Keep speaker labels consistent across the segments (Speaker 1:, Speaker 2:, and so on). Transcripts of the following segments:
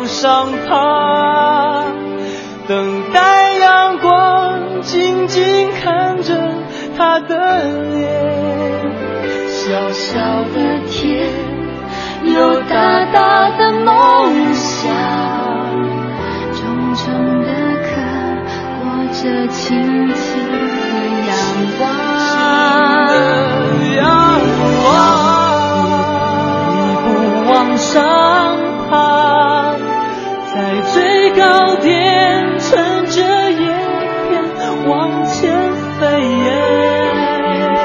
Speaker 1: 不上他等待阳光静静看着他的脸
Speaker 2: 小小的天有大大的梦想重重的壳裹着轻轻的阳光。阳
Speaker 3: 光一
Speaker 1: 步往上稻田乘着叶片往前飞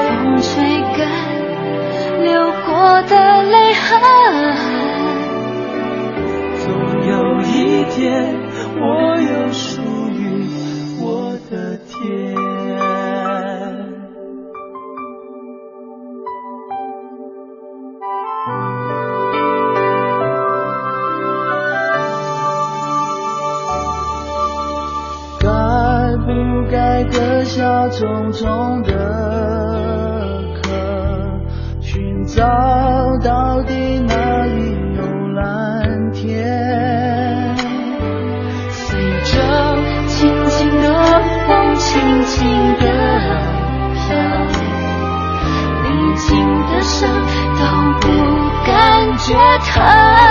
Speaker 2: 风吹干流过的泪和汗
Speaker 1: 总有一天
Speaker 4: 匆匆的客寻找到底哪里有蓝天？
Speaker 2: 随着轻轻的风轻轻的飘零轻的伤都不感觉疼。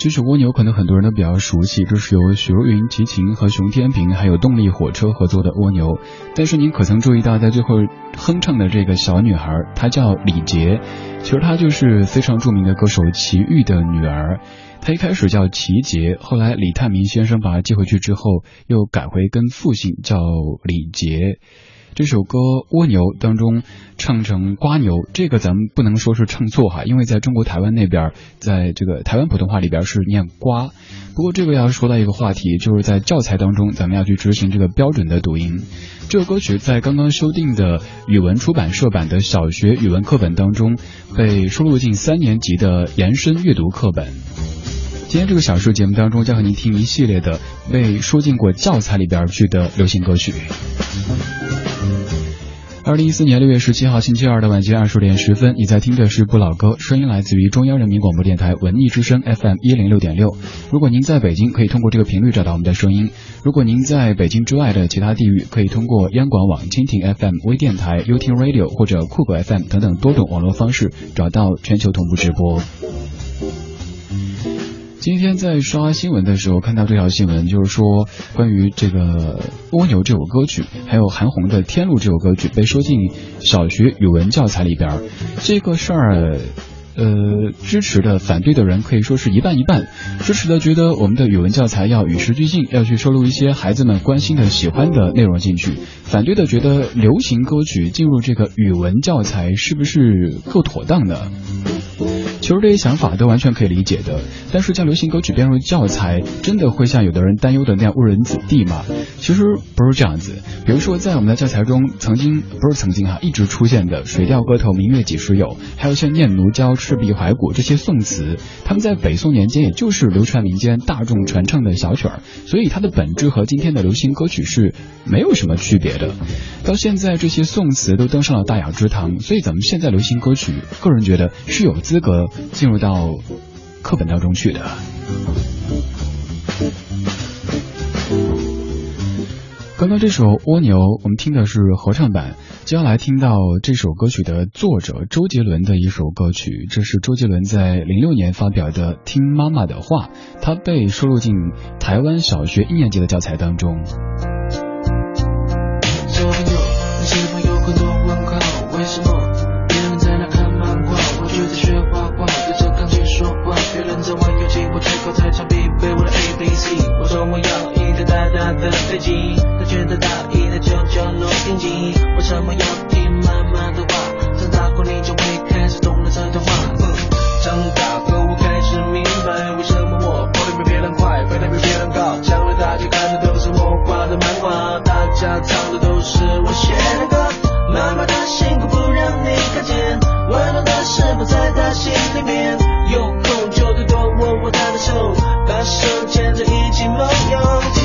Speaker 5: 这首蜗牛可能很多人都比较熟悉，这是由许茹芸、齐秦和熊天平还有动力火车合作的蜗牛。但是您可曾注意到，在最后哼唱的这个小女孩，她叫李杰，其实她就是非常著名的歌手齐豫的女儿。她一开始叫齐杰，后来李泰民先生把她接回去之后，又改回跟父姓叫李杰。这首歌《蜗牛》当中唱成瓜牛，这个咱们不能说是唱错哈，因为在中国台湾那边，在这个台湾普通话里边是念瓜。不过这个要说到一个话题，就是在教材当中，咱们要去执行这个标准的读音。这首歌曲在刚刚修订的语文出版社版的小学语文课本当中，被收录进三年级的延伸阅读课本。今天这个小说节目当中，将和您听一系列的被说进过教材里边去的流行歌曲。二零一四年六月十七号星期二的晚间二十点十分，你在听的是不老歌，声音来自于中央人民广播电台文艺之声 FM 一零六点六。如果您在北京，可以通过这个频率找到我们的声音；如果您在北京之外的其他地域，可以通过央广网、蜻蜓 FM、微电台、u t Radio 或者酷狗 FM 等等多种网络方式找到全球同步直播。今天在刷新闻的时候看到这条新闻，就是说关于这个《蜗牛》这首歌曲，还有韩红的《天路》这首歌曲被收进小学语文教材里边，这个事儿，呃，支持的、反对的人可以说是一半一半。支持的觉得我们的语文教材要与时俱进，要去收录一些孩子们关心的、喜欢的内容进去；反对的觉得流行歌曲进入这个语文教材是不是够妥当呢？其实这些想法都完全可以理解的，但是将流行歌曲编入教材，真的会像有的人担忧的那样误人子弟吗？其实不是这样子。比如说，在我们的教材中，曾经不是曾经哈，一直出现的《水调歌头·明月几时有》，还有像《念奴娇·赤壁怀古》这些宋词，他们在北宋年间也就是流传民间、大众传唱的小曲儿，所以它的本质和今天的流行歌曲是没有什么区别的。到现在，这些宋词都登上了大雅之堂，所以咱们现在流行歌曲，个人觉得是有资格。进入到课本当中去的。刚刚这首《蜗牛》，我们听的是合唱版。接下来听到这首歌曲的作者周杰伦的一首歌曲，这是周杰伦在零六年发表的《听妈妈的话》，它被收录进台湾小学一年级的教材当中。
Speaker 6: 把手牵着一起梦游。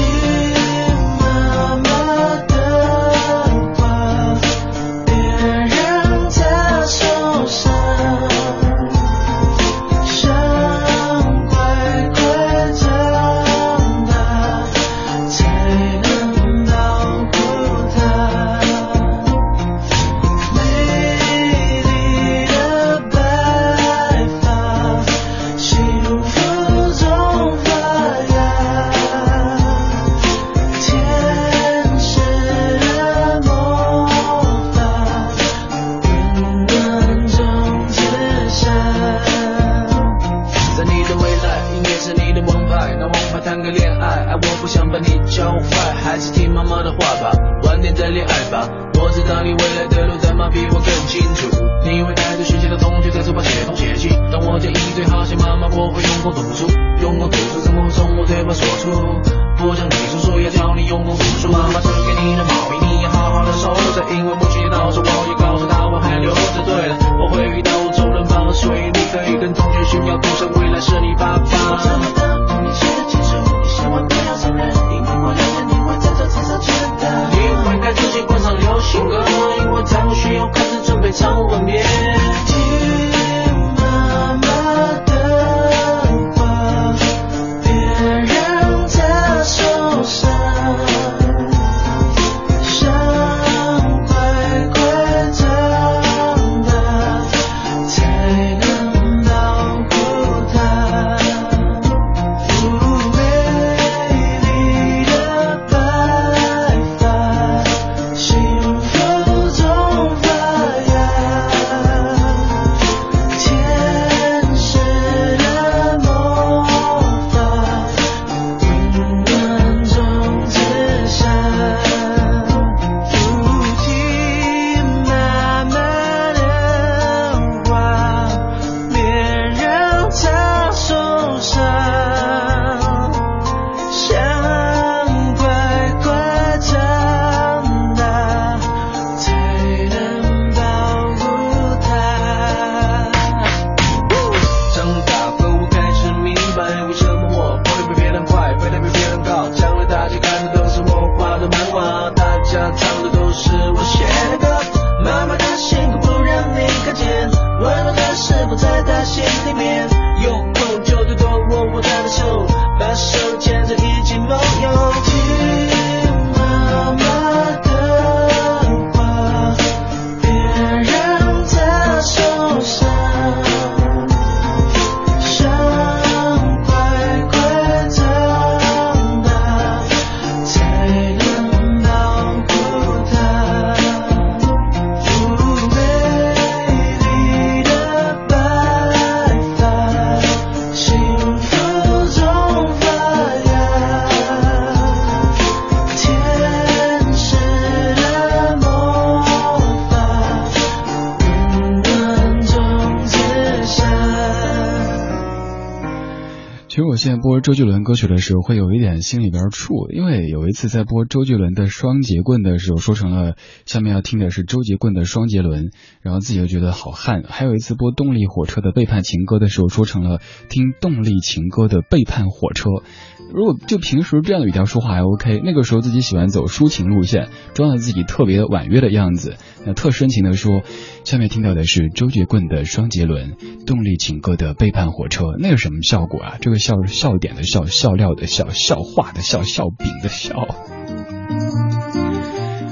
Speaker 5: 周杰伦歌曲的时候会有一点心里边怵，因为有一次在播周杰伦的《双节棍》的时候说成了下面要听的是周杰棍的《双节轮》，然后自己就觉得好汗。还有一次播动力火车的《背叛情歌》的时候说成了听动力情歌的《背叛火车》。如果就平时这样的语调说话还 OK，那个时候自己喜欢走抒情路线，装的自己特别的婉约的样子，那特深情的说。下面听到的是周杰棍的《双节轮》，动力情歌的《背叛火车》，那有什么效果啊？这个笑笑点的笑，笑料的笑，笑话的笑，笑柄的笑。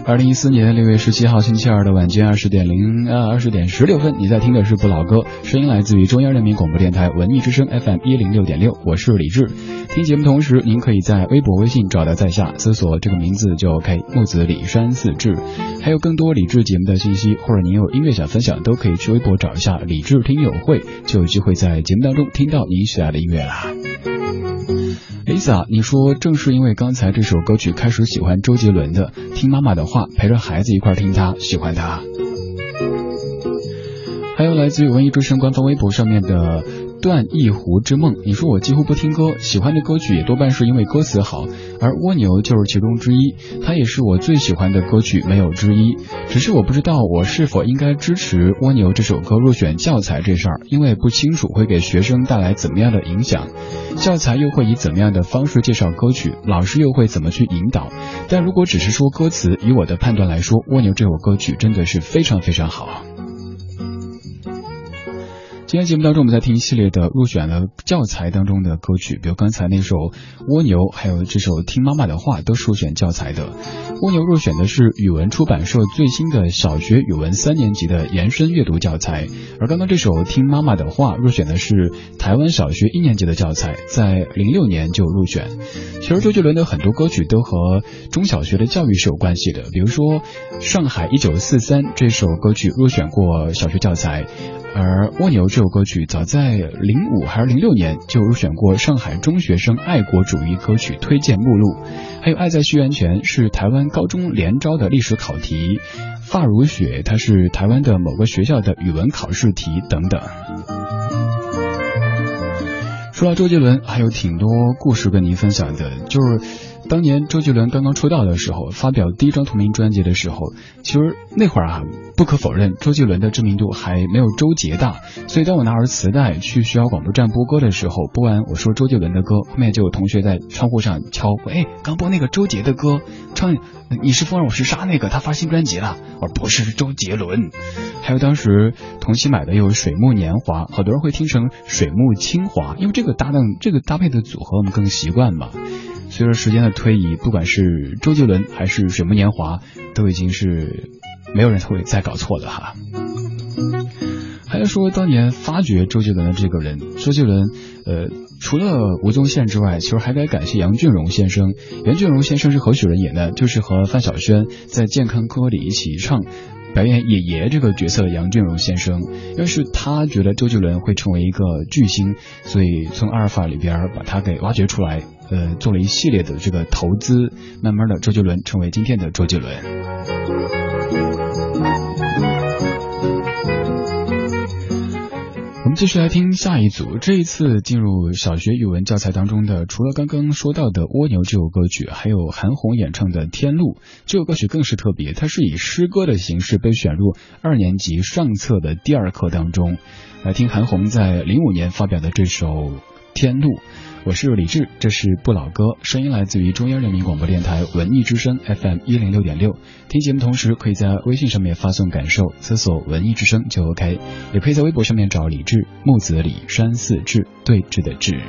Speaker 5: 二零一四年六月十七号星期二的晚间二十点零呃二十点十六分，你在听的是不老歌，声音来自于中央人民广播电台文艺之声 FM 一零六点六，我是李志。听节目同时，您可以在微博、微信找到在下，搜索这个名字就 OK，木子李山四志。还有更多李志节目的信息，或者您有音乐想分享，都可以去微博找一下李志听友会，就有机会在节目当中听到您喜爱的音乐啦。Lisa，你说正是因为刚才这首歌曲开始喜欢周杰伦的，听妈妈的话，陪着孩子一块听他，喜欢他。还有来自于文艺之声官方微博上面的。断一湖之梦，你说我几乎不听歌，喜欢的歌曲也多半是因为歌词好，而蜗牛就是其中之一，它也是我最喜欢的歌曲，没有之一。只是我不知道我是否应该支持蜗牛这首歌入选教材这事儿，因为不清楚会给学生带来怎么样的影响，教材又会以怎么样的方式介绍歌曲，老师又会怎么去引导。但如果只是说歌词，以我的判断来说，蜗牛这首歌曲真的是非常非常好。今天节目当中，我们在听一系列的入选了教材当中的歌曲，比如刚才那首《蜗牛》，还有这首《听妈妈的话》，都是入选教材的。蜗牛入选的是语文出版社最新的小学语文三年级的延伸阅读教材，而刚刚这首《听妈妈的话》入选的是台湾小学一年级的教材，在零六年就入选。其实周杰伦的很多歌曲都和中小学的教育是有关系的，比如说《上海一九四三》这首歌曲入选过小学教材。而蜗牛这首歌曲早在零五还是零六年就入选过上海中学生爱国主义歌曲推荐目录，还有《爱在西元前》是台湾高中联招的历史考题，《发如雪》它是台湾的某个学校的语文考试题等等。说到周杰伦，还有挺多故事跟您分享的，就是。当年周杰伦刚刚出道的时候，发表第一张同名专辑的时候，其实那会儿啊，不可否认，周杰伦的知名度还没有周杰大。所以当我拿着磁带去学校广播站播歌的时候，播完我说周杰伦的歌，后面就有同学在窗户上敲，哎，刚播那个周杰的歌，唱你是风儿我是沙那个，他发新专辑了。我说不是周杰伦。还有当时同期买的有水木年华，好多人会听成水木清华，因为这个搭档这个搭配的组合我们更习惯嘛。随着时间的推移，不管是周杰伦还是水木年华，都已经是没有人会再搞错了哈。还要说当年发掘周杰伦的这个人，周杰伦，呃，除了吴宗宪之外，其实还该感谢杨俊荣先生。杨俊荣先生是何许人也呢？就是和范晓萱在健康歌里一起唱。表演爷爷这个角色的杨俊荣先生，要是他觉得周杰伦会成为一个巨星，所以从阿尔法里边把他给挖掘出来，呃，做了一系列的这个投资，慢慢的周杰伦成为今天的周杰伦。我们继续来听下一组，这一次进入小学语文教材当中的，除了刚刚说到的《蜗牛》这首歌曲，还有韩红演唱的《天路》这首歌曲更是特别，它是以诗歌的形式被选入二年级上册的第二课当中。来听韩红在零五年发表的这首《天路》。我是李志，这是不老歌，声音来自于中央人民广播电台文艺之声 FM 一零六点六。听节目同时，可以在微信上面发送感受，搜索文艺之声就 OK，也可以在微博上面找李志，木子李山寺志，对峙的志。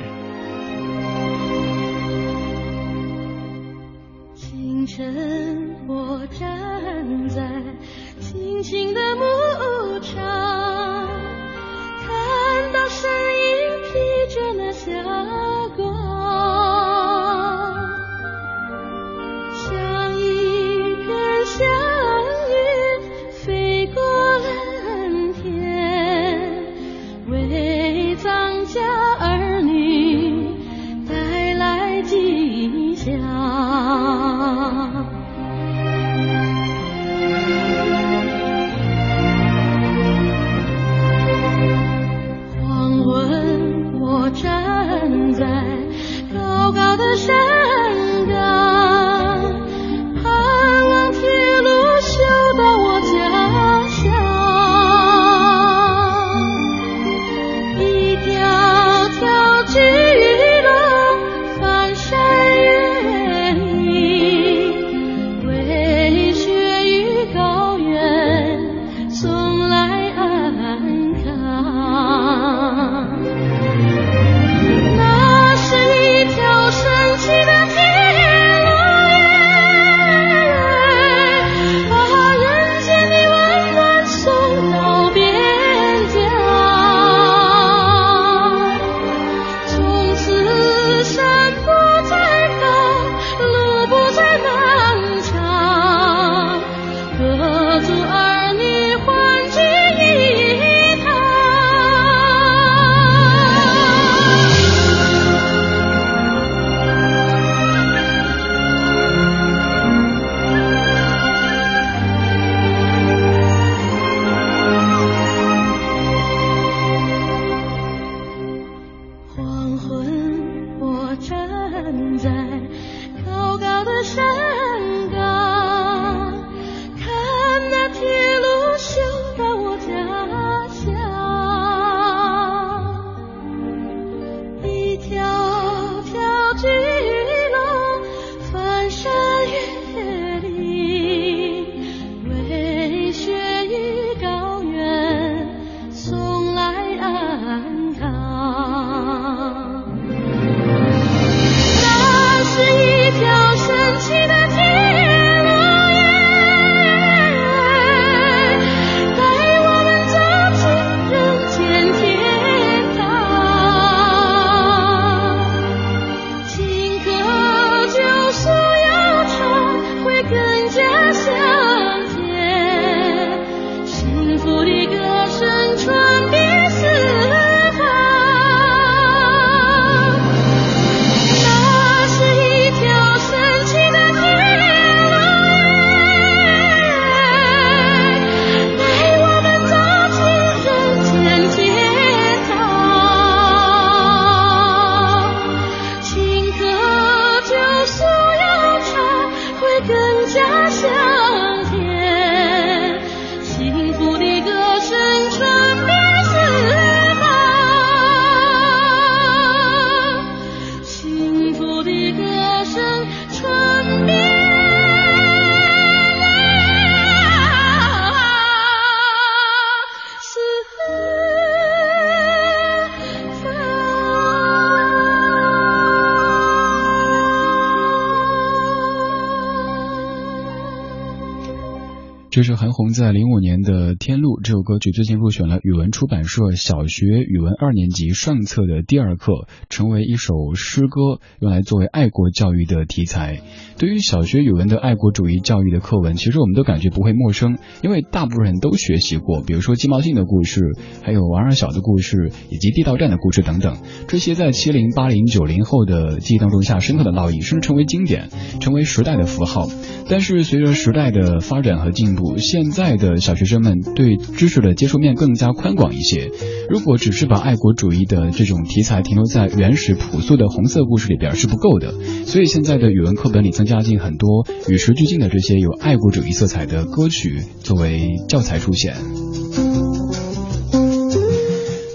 Speaker 5: 这是韩红在零五年的《天路》这首歌曲，最近入选了语文出版社小学语文二年级上册的第二课，成为一首诗歌，用来作为爱国教育的题材。对于小学语文的爱国主义教育的课文，其实我们都感觉不会陌生，因为大部分人都学习过，比如说鸡毛信的故事，还有王二小的故事，以及地道战的故事等等。这些在七零、八零、九零后的记忆当中下深刻的烙印，甚至成为经典，成为时代的符号。但是随着时代的发展和进步，现在的小学生们对知识的接触面更加宽广一些。如果只是把爱国主义的这种题材停留在原始朴素的红色故事里边是不够的，所以现在的语文课本里增加进很多与时俱进的这些有爱国主义色彩的歌曲作为教材出现。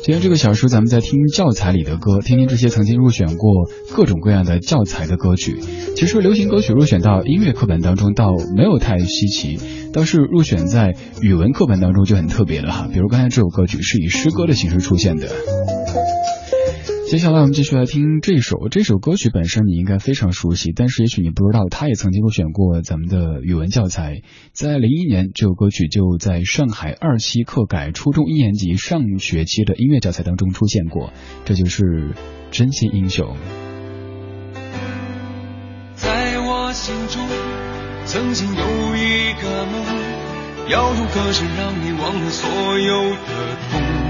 Speaker 5: 今天这个小时，咱们在听教材里的歌，听听这些曾经入选过各种各样的教材的歌曲。其实流行歌曲入选到音乐课本当中，倒没有太稀奇，倒是入选在语文课本当中就很特别了哈。比如刚才这首歌曲是以诗歌的形式出现的。接下来我们继续来听这首这首歌曲本身你应该非常熟悉，但是也许你不知道，它也曾经入选过咱们的语文教材。在零一年，这首歌曲就在上海二期课改初中一年级上学期的音乐教材当中出现过，这就是《真心英雄》。
Speaker 3: 在我心中，曾经有一个梦，要用歌声让你忘了所有的痛。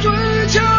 Speaker 4: 追求，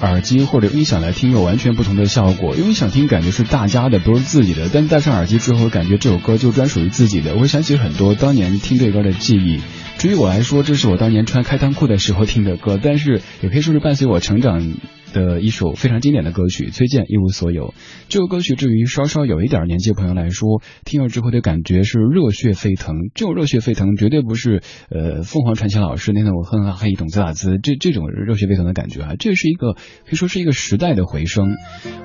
Speaker 5: 耳机或者音响来听有完全不同的效果。因为想听感觉是大家的，不是自己的，但戴上耳机之后，感觉这首歌就专属于自己的。我会想起很多当年听这歌的记忆。至于我来说，这是我当年穿开裆裤的时候听的歌，但是也可以说是伴随我成长。的一首非常经典的歌曲，崔健一无所有。这首歌曲，至于稍稍有一点年纪的朋友来说，听了之后的感觉是热血沸腾。这种热血沸腾绝对不是呃凤凰传奇老师那种哼哈嘿懂兹拉兹这这种热血沸腾的感觉啊，这是一个可以说是一个时代的回声。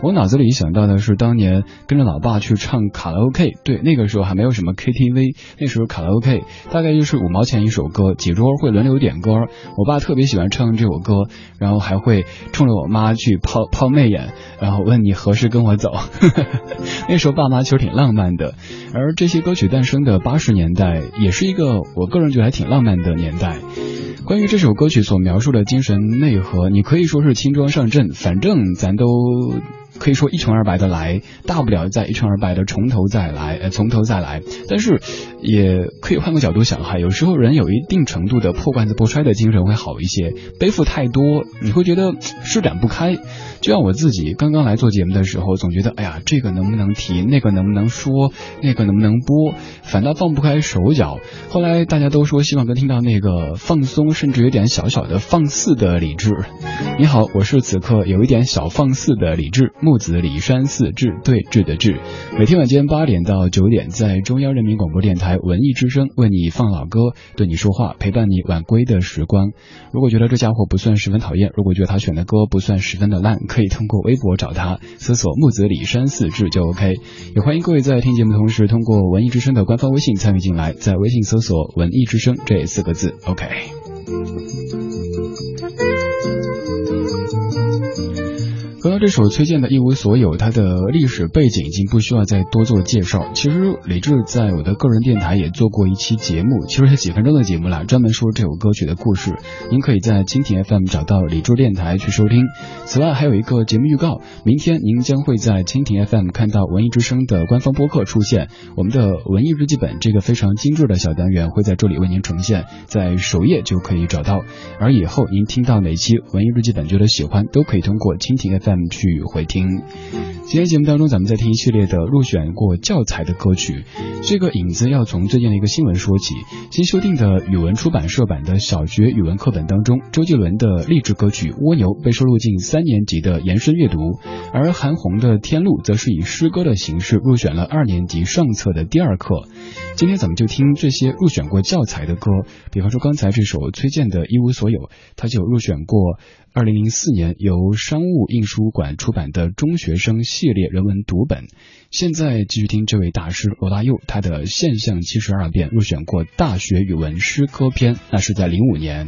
Speaker 5: 我脑子里想到的是当年跟着老爸去唱卡拉 OK，对，那个时候还没有什么 KTV，那时候卡拉 OK 大概就是五毛钱一首歌，几桌会轮流点歌。我爸特别喜欢唱这首歌，然后还会冲着我。妈去抛抛媚眼，然后问你何时跟我走。那时候爸妈其实挺浪漫的，而这些歌曲诞生的八十年代，也是一个我个人觉得还挺浪漫的年代。关于这首歌曲所描述的精神内核，你可以说是轻装上阵，反正咱都。可以说一穷二白的来，大不了再一穷二白的从头再来，呃，从头再来。但是，也可以换个角度想哈，有时候人有一定程度的破罐子破摔的精神会好一些。背负太多，你会觉得施展不开。就像我自己刚刚来做节目的时候，总觉得哎呀，这个能不能提，那个能不能说，那个能不能播，反倒放不开手脚。后来大家都说希望能听到那个放松，甚至有点小小的放肆的理智。你好，我是此刻有一点小放肆的理智。木子李山寺志对峙的志，每天晚间八点到九点，在中央人民广播电台文艺之声为你放老歌，对你说话，陪伴你晚归的时光。如果觉得这家伙不算十分讨厌，如果觉得他选的歌不算十分的烂，可以通过微博找他，搜索木子李山寺志就 OK。也欢迎各位在听节目同时，通过文艺之声的官方微信参与进来，在微信搜索文艺之声这四个字 OK。刚刚这首崔健的一无所有，它的历史背景已经不需要再多做介绍。其实李志在我的个人电台也做过一期节目，其实是几分钟的节目啦，专门说这首歌曲的故事。您可以在蜻蜓 FM 找到李志电台去收听。此外，还有一个节目预告，明天您将会在蜻蜓 FM 看到文艺之声的官方播客出现，我们的文艺日记本这个非常精致的小单元会在这里为您呈现，在首页就可以找到。而以后您听到哪期文艺日记本觉得喜欢，都可以通过蜻蜓 FM。去回听。今天节目当中，咱们在听一系列的入选过教材的歌曲。这个影子要从最近的一个新闻说起。新修订的语文出版社版的小学语文课本当中，周杰伦的励志歌曲《蜗牛》被收录进三年级的延伸阅读，而韩红的《天路》则是以诗歌的形式入选了二年级上册的第二课。今天咱们就听这些入选过教材的歌，比方说刚才这首崔健的《一无所有》，他就入选过。二零零四年由商务印书馆出版的中学生系列人文读本，现在继续听这位大师罗大佑，他的现象七十二变入选过大学语文诗歌篇，那是在零五年。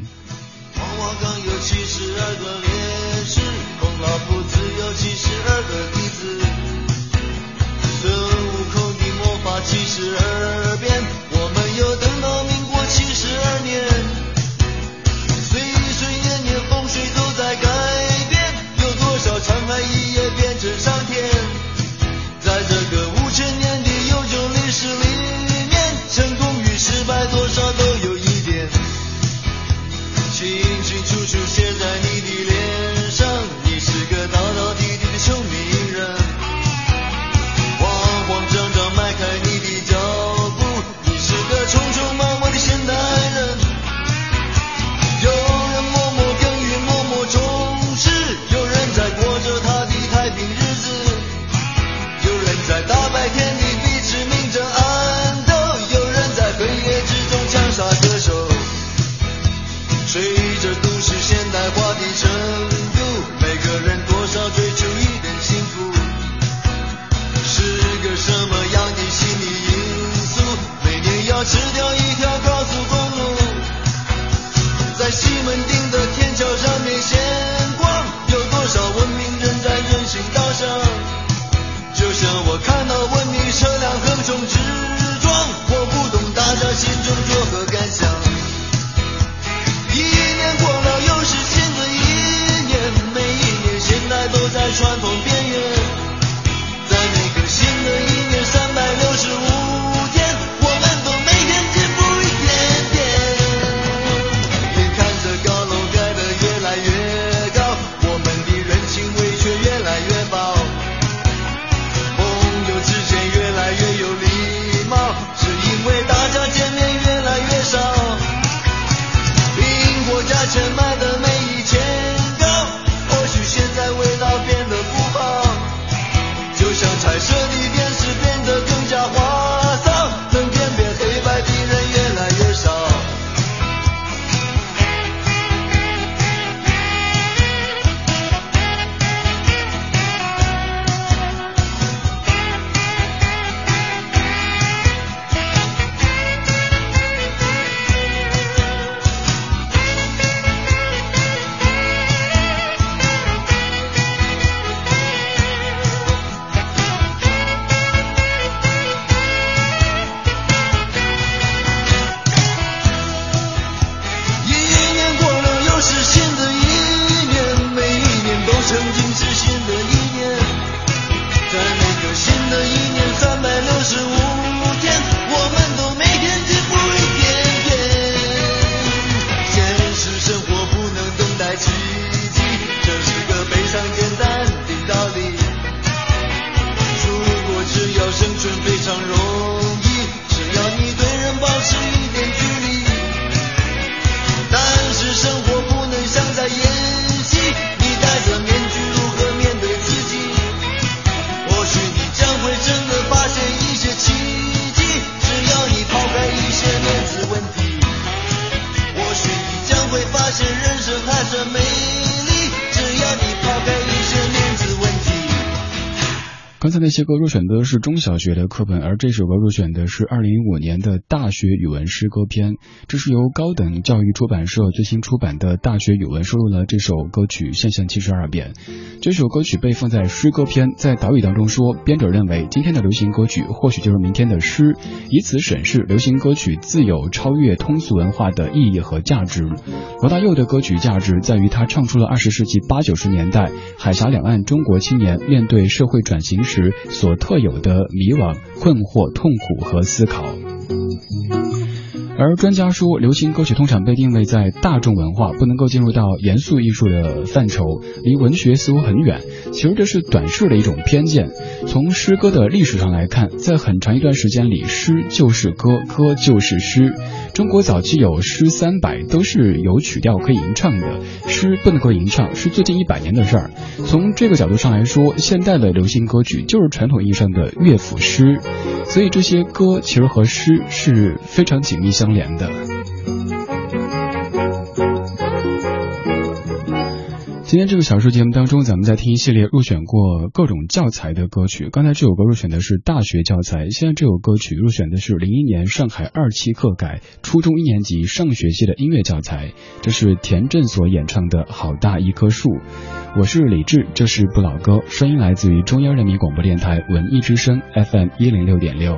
Speaker 2: 些歌入选的是中小学的课本，而这首歌入选的是二零一五年的大学语文诗歌篇。这是由高等教育出版社最新出版的大学语文收录了这首歌曲现象七十二变。这首歌曲被放在诗歌篇，在导语当中说，编者认为今天的流行歌曲或许就是明天的诗，以此审视流行歌曲自有超越通俗文化的意义和价值。罗大佑的歌曲价值在于他唱出了二十世纪八九十年代海峡两岸中国青年面对社会转型时所特有的迷惘、困惑、痛苦和思考。而专家说，流行歌曲通常被定位在大众文化，不能够进入到严肃艺术的范畴，离文学似乎很远。其实这是短视的一种偏见。从诗歌的历史上来看，在很长一段时间里，诗就是歌，歌就是诗。中国早期有诗三百，都是有曲调可以吟唱的。诗不能够吟唱，是最近一百年的事儿。从这个角度上来说，现代的流行歌曲就是传统意义上的乐府诗。所以这些歌其实和诗是非常紧密相连的。今天这个小说节目当中，咱们在听一系列入选过各种教材的歌曲。刚才这首歌入选的是大学教材，现在这首歌曲入选的是零一年上海二期课改初中一年级上学期的音乐教材。这是田震所演唱的《好大一棵树》。我是李志，这是不老歌，声音来自于中央人民广播电台文艺之声 FM 一零六点六。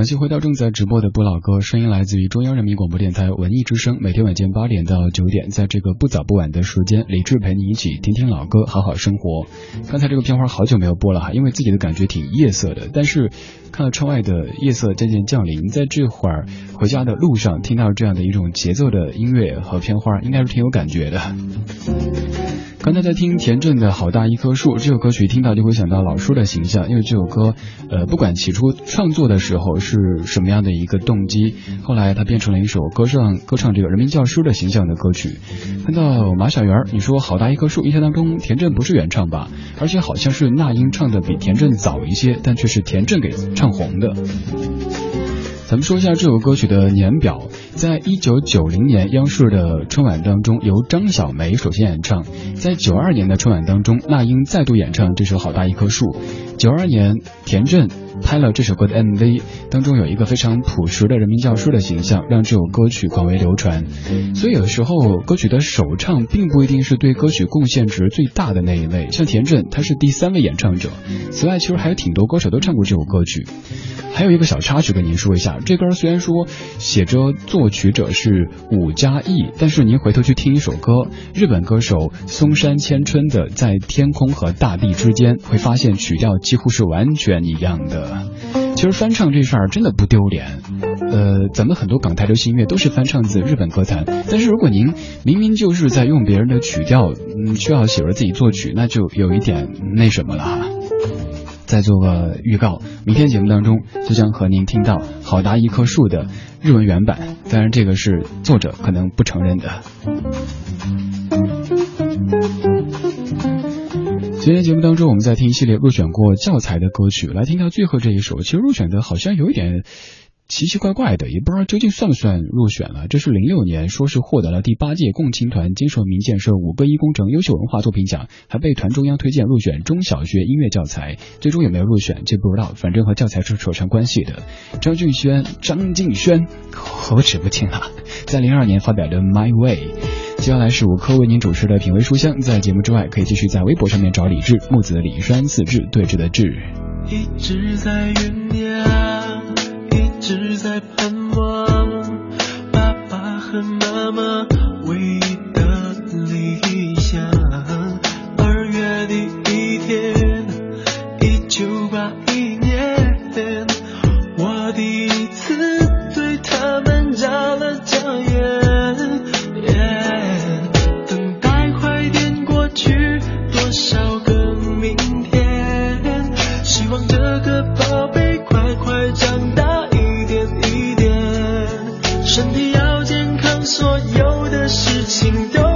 Speaker 5: 感谢回到正在直播的不老歌，声音来自于中央人民广播电台文艺之声，每天晚间八点到九点，在这个不早不晚的时间，李志陪你一起听听老歌，好好生活。刚才这个片花好久没有播了哈，因为自己的感觉挺夜色的，但是看到窗外的夜色渐渐降临，在这会儿回家的路上听到这样的一种节奏的音乐和片花，应该是挺有感觉的。刚才在听田震的《好大一棵树》这首歌曲，听到就会想到老叔的形象，因为这首歌，呃，不管起初创作的时候是什么样的一个动机，后来它变成了一首歌唱歌唱这个人民教师的形象的歌曲。看到马小圆，你说《好大一棵树》，印象当中田震不是原唱吧？而且好像是那英唱的比田震早一些，但却是田震给唱红的。咱们说一下这首歌曲的年表。在一九九零年央视的春晚当中，由张小梅首先演唱；在九二年的春晚当中，那英再度演唱这首《好大一棵树》。九二年，田震拍了这首歌的 MV，当中有一个非常朴实的人民教师的形象，让这首歌曲广为流传。所以有时候，歌曲的首唱并不一定是对歌曲贡献值最大的那一位。像田震，他是第三位演唱者。此外，其实还有挺多歌手都唱过这首歌曲。还有一个小插曲跟您说一下，这歌虽然说写着作曲者是武嘉义，但是您回头去听一首歌，日本歌手松山千春的《在天空和大地之间》，会发现曲调几乎是完全一样的。其实翻唱这事儿真的不丢脸，呃，咱们很多港台流行音乐都是翻唱自日本歌坛，但是如果您明明就是在用别人的曲调，嗯，却要写着自己作曲，那就有一点那什么了哈。再做个预告，明天节目当中就将和您听到《好大一棵树》的日文原版，当然这个是作者可能不承认的。今天节目当中，我们在听一系列入选过教材的歌曲，来听到最后这一首，其实入选的好像有一点。奇奇怪怪的，也不知道究竟算不算入选了。这是零六年，说是获得了第八届共青团金社民建设五个一工程优秀文化作品奖，还被团中央推荐入选中小学音乐教材。最终有没有入选，这不知道，反正和教材是扯上关系的。张俊轩，张敬轩，我指不清了。在零二年发表的《My Way》，接下来是五科为您主持的品味书香。在节目之外，可以继续在微博上面找李志木子李山四志对峙的志。
Speaker 1: 一直在酝酿。一直在盼望爸爸和妈妈唯一的理想。二月的一天，一九八一年，我第一次对他们眨了眨眼。等待快点过去，多少个明天？希望这个宝贝所有的事情都